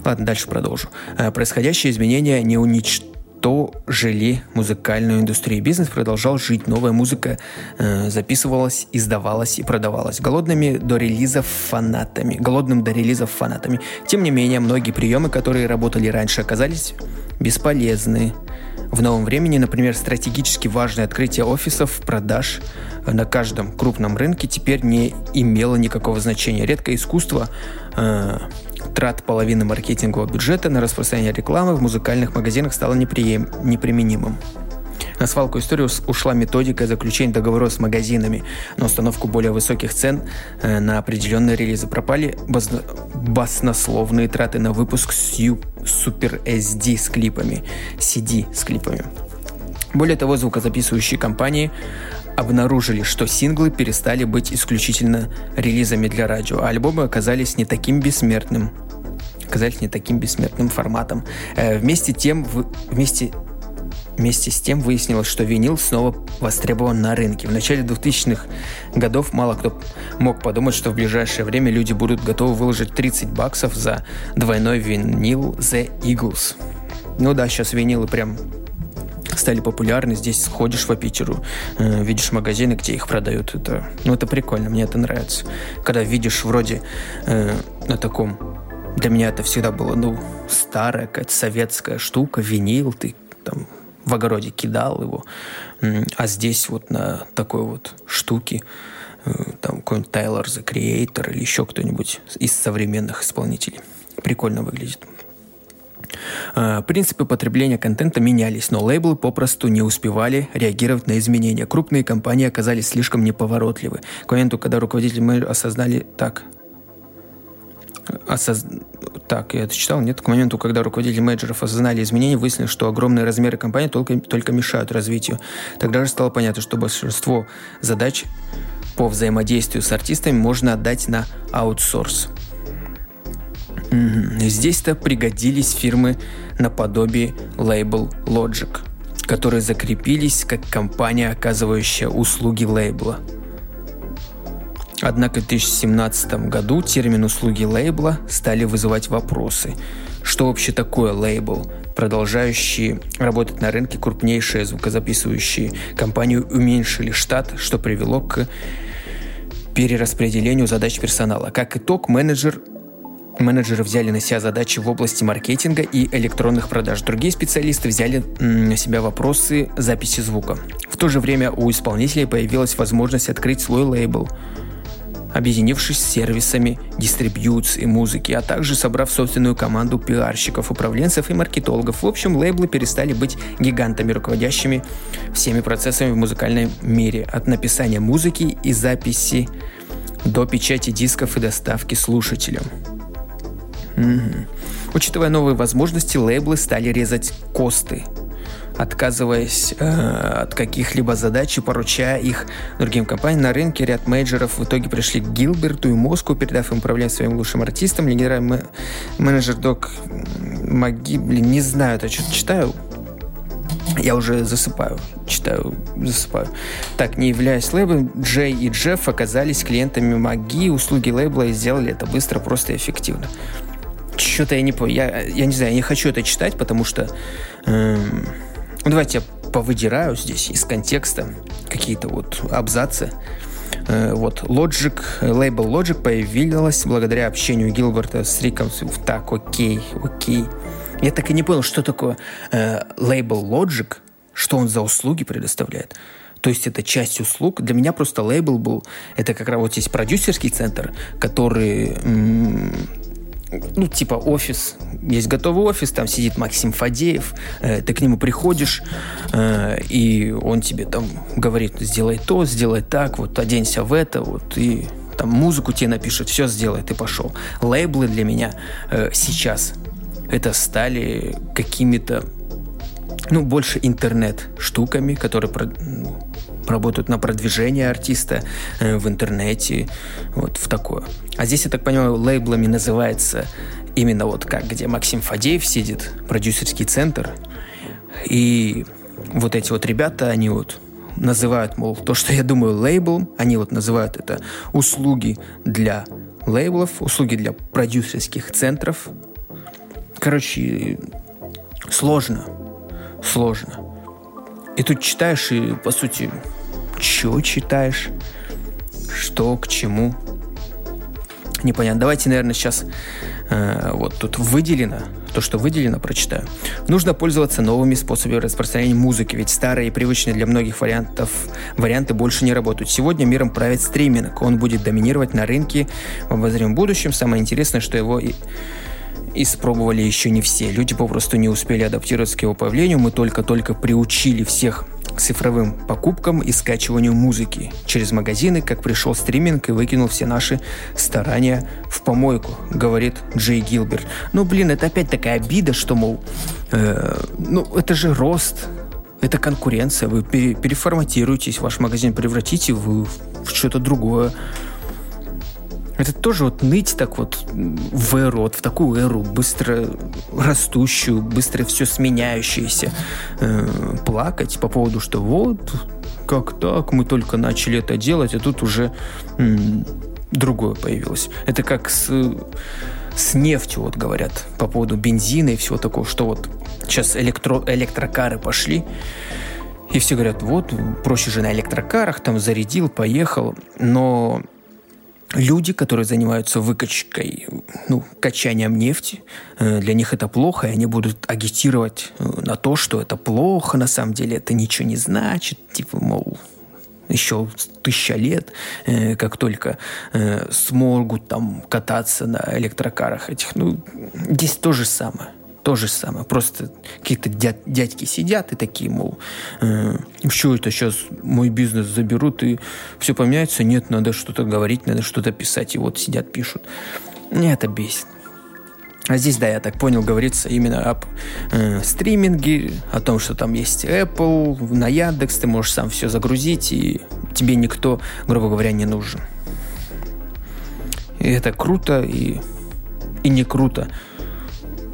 Ладно, дальше продолжу. Э, происходящие изменения не уничтожают то жили музыкальную индустрию. Бизнес продолжал жить, новая музыка э, записывалась, издавалась и продавалась. Голодными до релизов фанатами. Голодным до релизов фанатами. Тем не менее, многие приемы, которые работали раньше, оказались бесполезны. В новом времени, например, стратегически важное открытие офисов, продаж на каждом крупном рынке теперь не имело никакого значения. Редкое искусство э, трат половины маркетингового бюджета на распространение рекламы в музыкальных магазинах стало неприем... неприменимым. На свалку истории ушла методика заключения договоров с магазинами на установку более высоких цен э, на определенные релизы. Пропали баснословные траты на выпуск Super SD с клипами, CD с клипами. Более того, звукозаписывающие компании обнаружили, что синглы перестали быть исключительно релизами для радио, а альбомы оказались не таким бессмертным оказались не таким бессмертным форматом. Э, вместе, тем, вместе Вместе с тем выяснилось, что винил снова востребован на рынке. В начале 2000-х годов мало кто мог подумать, что в ближайшее время люди будут готовы выложить 30 баксов за двойной винил The Eagles. Ну да, сейчас винилы прям стали популярны. Здесь сходишь по Питеру, э, видишь магазины, где их продают. Это, ну, это прикольно, мне это нравится. Когда видишь вроде э, на таком... Для меня это всегда было, ну, старая какая-то советская штука, винил, ты там в огороде кидал его. А здесь вот на такой вот штуке э, там какой-нибудь Тайлор The Creator или еще кто-нибудь из современных исполнителей. Прикольно выглядит. А, принципы потребления контента менялись, но лейблы попросту не успевали реагировать на изменения. Крупные компании оказались слишком неповоротливы. К моменту, когда руководители мы осознали так, осоз... Так, я это читал. Нет, к моменту, когда руководители менеджеров осознали изменения, выяснилось, что огромные размеры компании только, только мешают развитию. Тогда же стало понятно, что большинство задач по взаимодействию с артистами можно отдать на аутсорс. Здесь-то пригодились фирмы наподобие лейбл Logic, которые закрепились как компания, оказывающая услуги лейбла – Однако в 2017 году термин «услуги лейбла» стали вызывать вопросы. Что вообще такое лейбл? Продолжающие работать на рынке крупнейшие звукозаписывающие компании уменьшили штат, что привело к перераспределению задач персонала. Как итог, менеджер Менеджеры взяли на себя задачи в области маркетинга и электронных продаж. Другие специалисты взяли на себя вопросы записи звука. В то же время у исполнителей появилась возможность открыть свой лейбл – объединившись с сервисами дистрибьюции музыки, а также собрав собственную команду пиарщиков, управленцев и маркетологов. В общем, лейблы перестали быть гигантами, руководящими всеми процессами в музыкальном мире, от написания музыки и записи до печати дисков и доставки слушателям. Угу. Учитывая новые возможности, лейблы стали резать косты – отказываясь э, от каких-либо задач и поручая их другим компаниям. На рынке ряд менеджеров в итоге пришли к Гилберту и Моску, передав им управление своим лучшим артистам. Генеральный менеджер Док Маги, блин, не знаю, это что-то читаю, я уже засыпаю, читаю, засыпаю. Так, не являясь лейблом, Джей и Джефф оказались клиентами Маги, услуги лейбла и сделали это быстро, просто и эффективно. Что-то я не понял. Я, я не знаю, я не хочу это читать, потому что... Эм, ну, давайте я повыдираю здесь из контекста какие-то вот абзацы. Э, вот Logic, лейбл Logic появилась благодаря общению Гилберта с Риком. Так, окей, окей. Я так и не понял, что такое э, Logic, что он за услуги предоставляет. То есть это часть услуг. Для меня просто лейбл был, это как раз вот есть продюсерский центр, который м- ну, типа офис, есть готовый офис, там сидит Максим Фадеев, э, ты к нему приходишь, э, и он тебе там говорит, сделай то, сделай так, вот оденься в это, вот, и там музыку тебе напишет, все сделай, ты пошел. Лейблы для меня э, сейчас это стали какими-то, ну, больше интернет-штуками, которые ну, работают на продвижение артиста э, в интернете, вот в такое. А здесь, я так понимаю, лейблами называется именно вот как, где Максим Фадеев сидит, продюсерский центр, и вот эти вот ребята, они вот называют, мол, то, что я думаю лейбл, они вот называют это услуги для лейблов, услуги для продюсерских центров. Короче, сложно, сложно. И тут читаешь и, по сути, что читаешь, что к чему. Непонятно. Давайте, наверное, сейчас э, вот тут выделено, то, что выделено, прочитаю. Нужно пользоваться новыми способами распространения музыки, ведь старые и привычные для многих вариантов варианты больше не работают. Сегодня миром правит стриминг. Он будет доминировать на рынке в обозримом будущем. Самое интересное, что его и испробовали еще не все. Люди попросту не успели адаптироваться к его появлению. Мы только-только приучили всех к цифровым покупкам и скачиванию музыки через магазины, как пришел стриминг и выкинул все наши старания в помойку, говорит Джей Гилберт. Ну, блин, это опять такая обида, что, мол, э, ну, это же рост, это конкуренция, вы пере, переформатируетесь, ваш магазин превратите в, в что-то другое. Это тоже вот ныть так вот в эру, вот в такую эру, быстро растущую, быстро все сменяющееся, э, плакать по поводу, что вот, как так, мы только начали это делать, а тут уже м, другое появилось. Это как с, с нефтью, вот говорят, по поводу бензина и всего такого, что вот сейчас электро, электрокары пошли, и все говорят, вот, проще же на электрокарах, там зарядил, поехал, но люди, которые занимаются выкачкой, ну, качанием нефти, э, для них это плохо, и они будут агитировать э, на то, что это плохо, на самом деле это ничего не значит, типа, мол, еще тысяча лет, э, как только смогут там кататься на электрокарах этих, ну, здесь то же самое то же самое. Просто какие-то дядь, дядьки сидят и такие, мол, э, что это сейчас мой бизнес заберут и все поменяется? Нет, надо что-то говорить, надо что-то писать. И вот сидят, пишут. Мне это бесит. А здесь, да, я так понял, говорится именно об э, стриминге, о том, что там есть Apple, на Яндекс, ты можешь сам все загрузить, и тебе никто, грубо говоря, не нужен. И это круто и, и не круто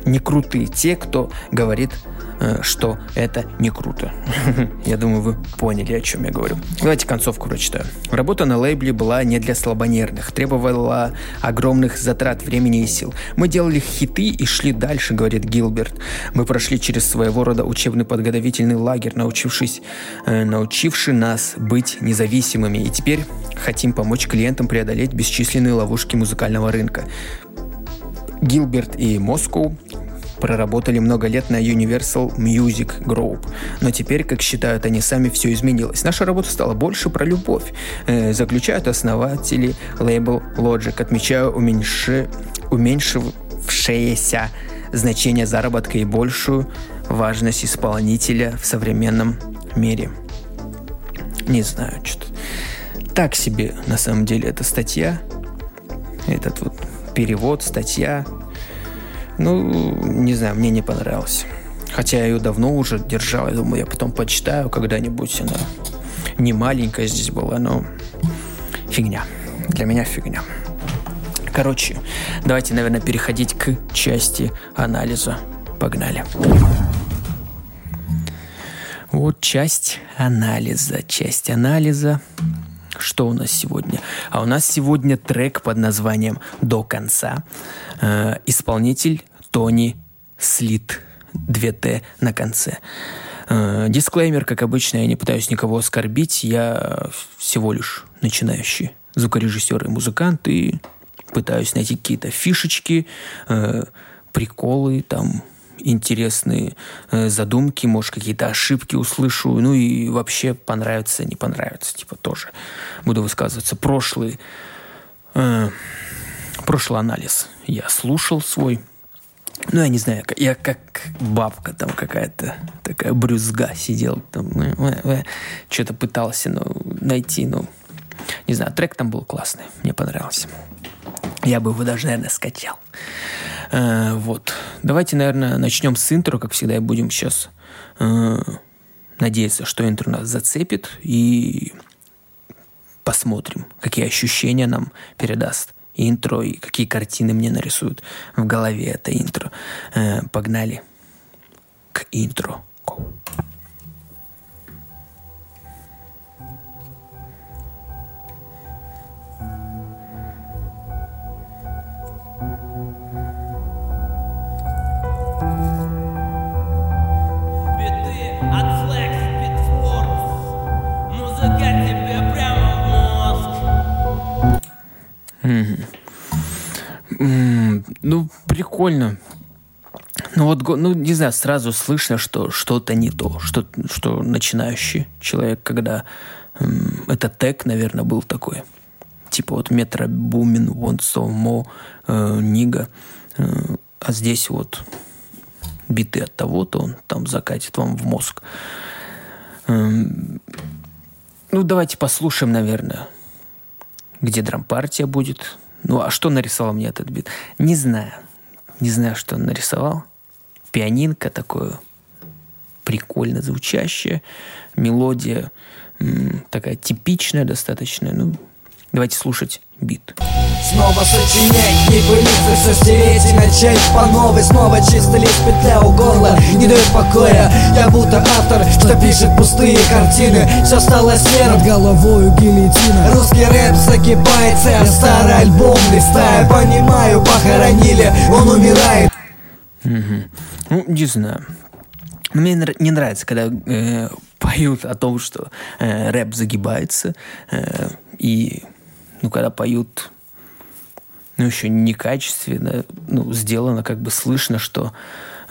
не крутые те, кто говорит, э, что это не круто. [LAUGHS] Я думаю, вы поняли, о чем я говорю. Давайте концовку прочитаю. Работа на лейбле была не для слабонервных, требовала огромных затрат времени и сил. Мы делали хиты и шли дальше, говорит Гилберт. Мы прошли через своего рода учебный подготовительный лагерь, научившись, э, научивший нас быть независимыми. И теперь хотим помочь клиентам преодолеть бесчисленные ловушки музыкального рынка. Гилберт и Москоу проработали много лет на Universal Music Group. Но теперь, как считают они сами, все изменилось. Наша работа стала больше про любовь. Э, заключают основатели лейбл Logic. Отмечаю уменьши... уменьшившееся значение заработка и большую важность исполнителя в современном мире. Не знаю, что-то так себе на самом деле эта статья. Этот вот перевод, статья. Ну, не знаю, мне не понравилось. Хотя я ее давно уже держал. Я думаю, я потом почитаю когда-нибудь. Она не маленькая здесь была, но фигня. Для меня фигня. Короче, давайте, наверное, переходить к части анализа. Погнали. Вот часть анализа. Часть анализа что у нас сегодня? А у нас сегодня трек под названием «До конца». Э, исполнитель Тони Слит. 2Т на конце. Э, дисклеймер, как обычно, я не пытаюсь никого оскорбить. Я всего лишь начинающий звукорежиссер и музыкант, и пытаюсь найти какие-то фишечки, э, приколы, там, интересные э, задумки, может, какие-то ошибки услышу, ну и вообще понравится, не понравится, типа тоже буду высказываться. Прошлый, э, прошлый анализ я слушал свой, ну, я не знаю, я как бабка там какая-то, такая брюзга сидел, там, э, э, что-то пытался ну, найти, ну, не знаю, трек там был классный, мне понравился. Я бы его даже, наверное, скачал. Э, вот. Давайте, наверное, начнем с интро, как всегда, и будем сейчас э, надеяться, что интро нас зацепит, и посмотрим, какие ощущения нам передаст интро и какие картины мне нарисуют в голове это интро. Э, погнали к интро. Go. Ну, прикольно. Ну вот, ну не знаю, сразу слышно, что что-то не то, что, что начинающий человек, когда эм, этот тег, наверное, был такой. Типа вот метро Бумин, вон Сомо, э, Нига. Э, а здесь вот биты от того-то он там закатит вам в мозг. Эм, ну, давайте послушаем, наверное, где драм-партия будет. Ну, а что нарисовал мне этот бит? Не знаю. Не знаю, что он нарисовал. Пианинка такое прикольно звучащее. Мелодия такая типичная достаточно. Ну, давайте слушать бит. Снова сочинять, не пылиться, все стереть и начать по новой. Снова чисто лишь петля у горла, не дает покоя. Я будто автор, что пишет пустые картины. Все стало серым, головою гильотина. Русский рэп закипается, а старый альбом листая Понимаю, похоронили, он умирает. Угу. Ну, не знаю мне не нравится, когда э, поют о том, что э, рэп загибается, э, и ну, когда поют, ну, еще некачественно, ну, сделано, как бы слышно, что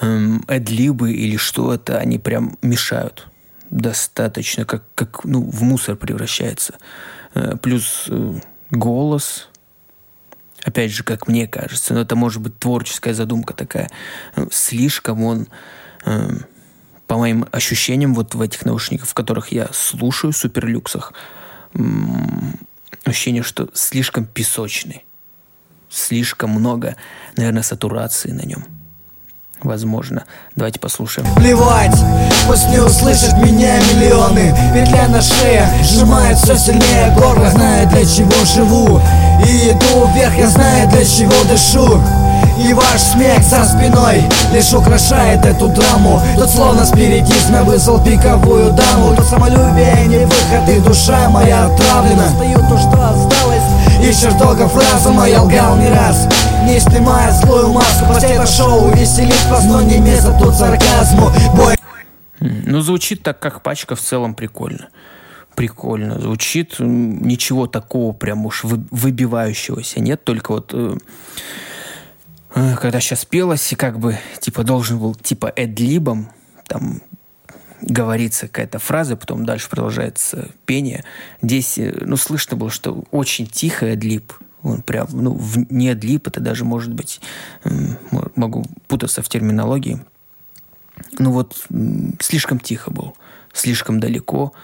эм, эдлибы или что это, они прям мешают. Достаточно, как, как ну, в мусор превращается. Э, плюс э, голос, опять же, как мне кажется, но это может быть творческая задумка такая, э, слишком он, э, по моим ощущениям, вот в этих наушниках, в которых я слушаю, суперлюксах, ощущение, что слишком песочный. Слишком много, наверное, сатурации на нем. Возможно. Давайте послушаем. Плевать, пусть не услышат меня миллионы Петля на шее сжимает все сильнее горло Знаю, для чего живу И иду вверх, я знаю, для чего дышу и ваш смех за спиной Лишь украшает эту драму Тут словно спиритизм вызвал пиковую даму Тут самолюбие не выход и душа моя отравлена Стою то, что осталось из чертогов разума я лгал не раз Не снимая злую маску Пусть это шоу веселит вас, но не место тут сарказму Бой ну, звучит так, как пачка в целом прикольно. Прикольно звучит. Ничего такого прям уж выбивающегося нет. Только вот э, когда сейчас пелось, и как бы, типа, должен был, типа, эдлибом, там, говорится какая-то фраза, потом дальше продолжается пение. Здесь, э, ну, слышно было, что очень тихо эдлиб. Он прям, ну, в, не эдлиб, это даже может быть, могу путаться в терминологии. Ну вот, слишком тихо был, слишком далеко.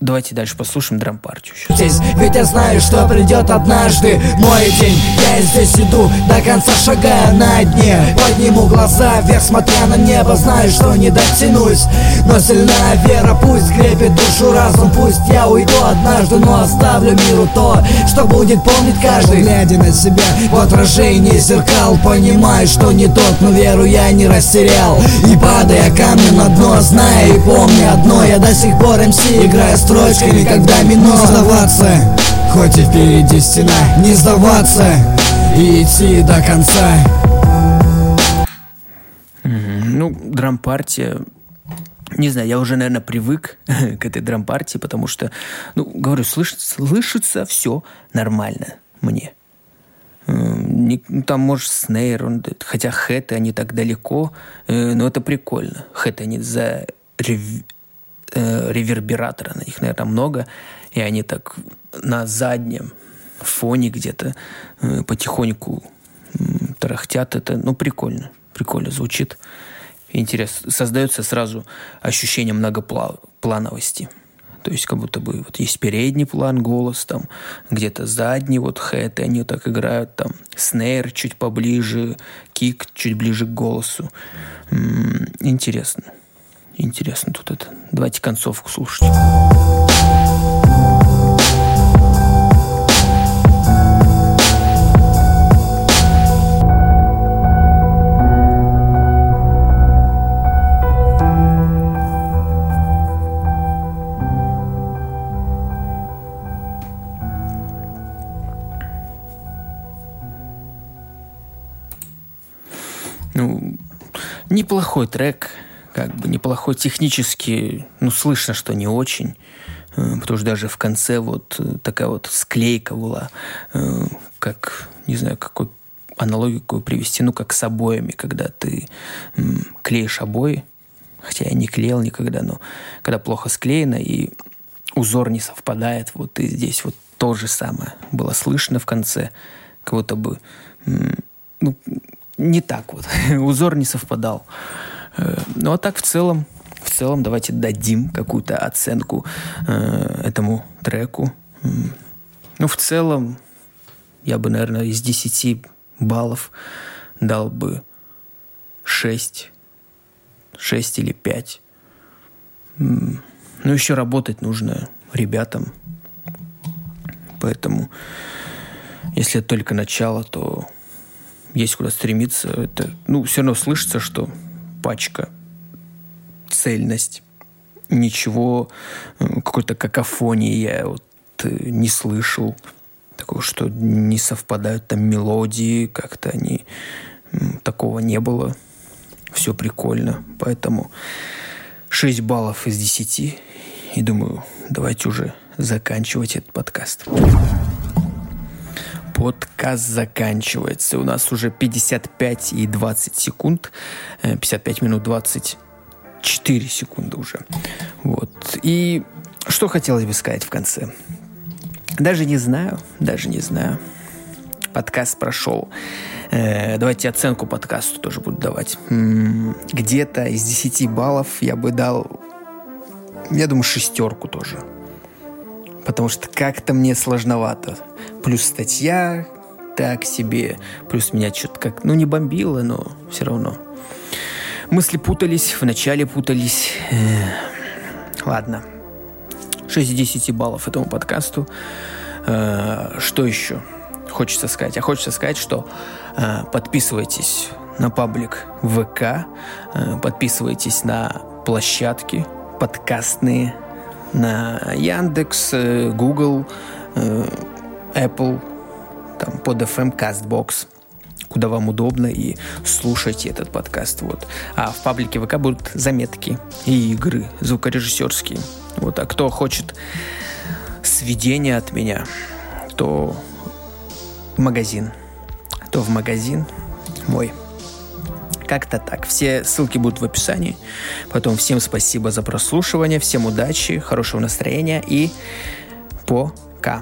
Давайте дальше послушаем драм-партию. Здесь, ведь я знаю, что придет однажды мой день. Я здесь иду, до конца шагая на дне. Подниму глаза вверх, смотря на небо. Знаю, что не дотянусь Но сильная вера. Пусть крепит душу разум Пусть я уйду однажды, но оставлю миру то Что будет помнить каждый. Глядя на себя в отражении зеркал Понимаю, что не тот, но веру я не растерял. И падая камнем на дно, зная и помня одно Я до сих пор МС играю строчками, когда Не сдаваться, хоть и впереди стена Не сдаваться и идти до конца Ну, драм-партия не знаю, я уже, наверное, привык [LAUGHS] к этой драм-партии, потому что, ну, говорю, слышится, слышится все нормально мне. Не, ну, там, может, снейр, он, хотя хэты, они так далеко, э, но это прикольно. Хэты, они за э, ревербератора, на них, наверное, много, и они так на заднем фоне где-то э, потихоньку э, тарахтят. Это, ну, прикольно, прикольно звучит. Интересно. Создается сразу ощущение многоплановости. То есть как будто бы вот есть передний план, голос там, где-то задний, вот хэты, они вот так играют, там снейр чуть поближе, кик чуть ближе к голосу. М-м, интересно. Интересно тут это. Давайте концовку слушать. Ну, неплохой трек как бы неплохой технически, ну, слышно, что не очень, э, потому что даже в конце вот э, такая вот склейка была, э, как, не знаю, какой аналогию привести, ну, как с обоями, когда ты клеишь обои, хотя я не клеил никогда, но когда плохо склеено и узор не совпадает, вот и здесь вот то же самое было слышно в конце, как будто бы, ну, не так вот, [LAUGHS] узор не совпадал. Э, ну а так в целом в целом давайте дадим какую-то оценку э, этому треку. Ну, в целом, я бы, наверное, из 10 баллов дал бы 6, 6 или 5. Ну, еще работать нужно ребятам. Поэтому, если это только начало, то есть куда стремиться. Это, ну, все равно слышится, что пачка, цельность, ничего, э, какой-то какофонии я вот э, не слышал. Такого, что не совпадают там мелодии, как-то они... Такого не было. Все прикольно. Поэтому 6 баллов из 10. И думаю, давайте уже заканчивать этот подкаст. Подкаст заканчивается. У нас уже 55 и 20 секунд. 55 э, минут 24 секунды уже. Вот. И что хотелось бы сказать в конце? Даже не знаю, даже не знаю. Подкаст прошел. Э, давайте оценку подкасту тоже буду давать. Где-то из 10 баллов я бы дал, я думаю, шестерку тоже. Потому что как-то мне сложновато. Плюс статья так себе. Плюс меня что-то как... Ну, не бомбило, но все равно. Мысли путались, вначале путались. Ладно. 6 из 10 баллов этому подкасту. Э, что еще хочется сказать? А хочется сказать, что э, подписывайтесь на паблик ВК, э, подписывайтесь на площадки подкастные, на Яндекс, Google, Apple, там, под FM, CastBox, куда вам удобно, и слушайте этот подкаст. Вот. А в паблике ВК будут заметки и игры звукорежиссерские. Вот. А кто хочет сведения от меня, то в магазин. То в магазин мой. Как-то так. Все ссылки будут в описании. Потом всем спасибо за прослушивание, всем удачи, хорошего настроения и пока.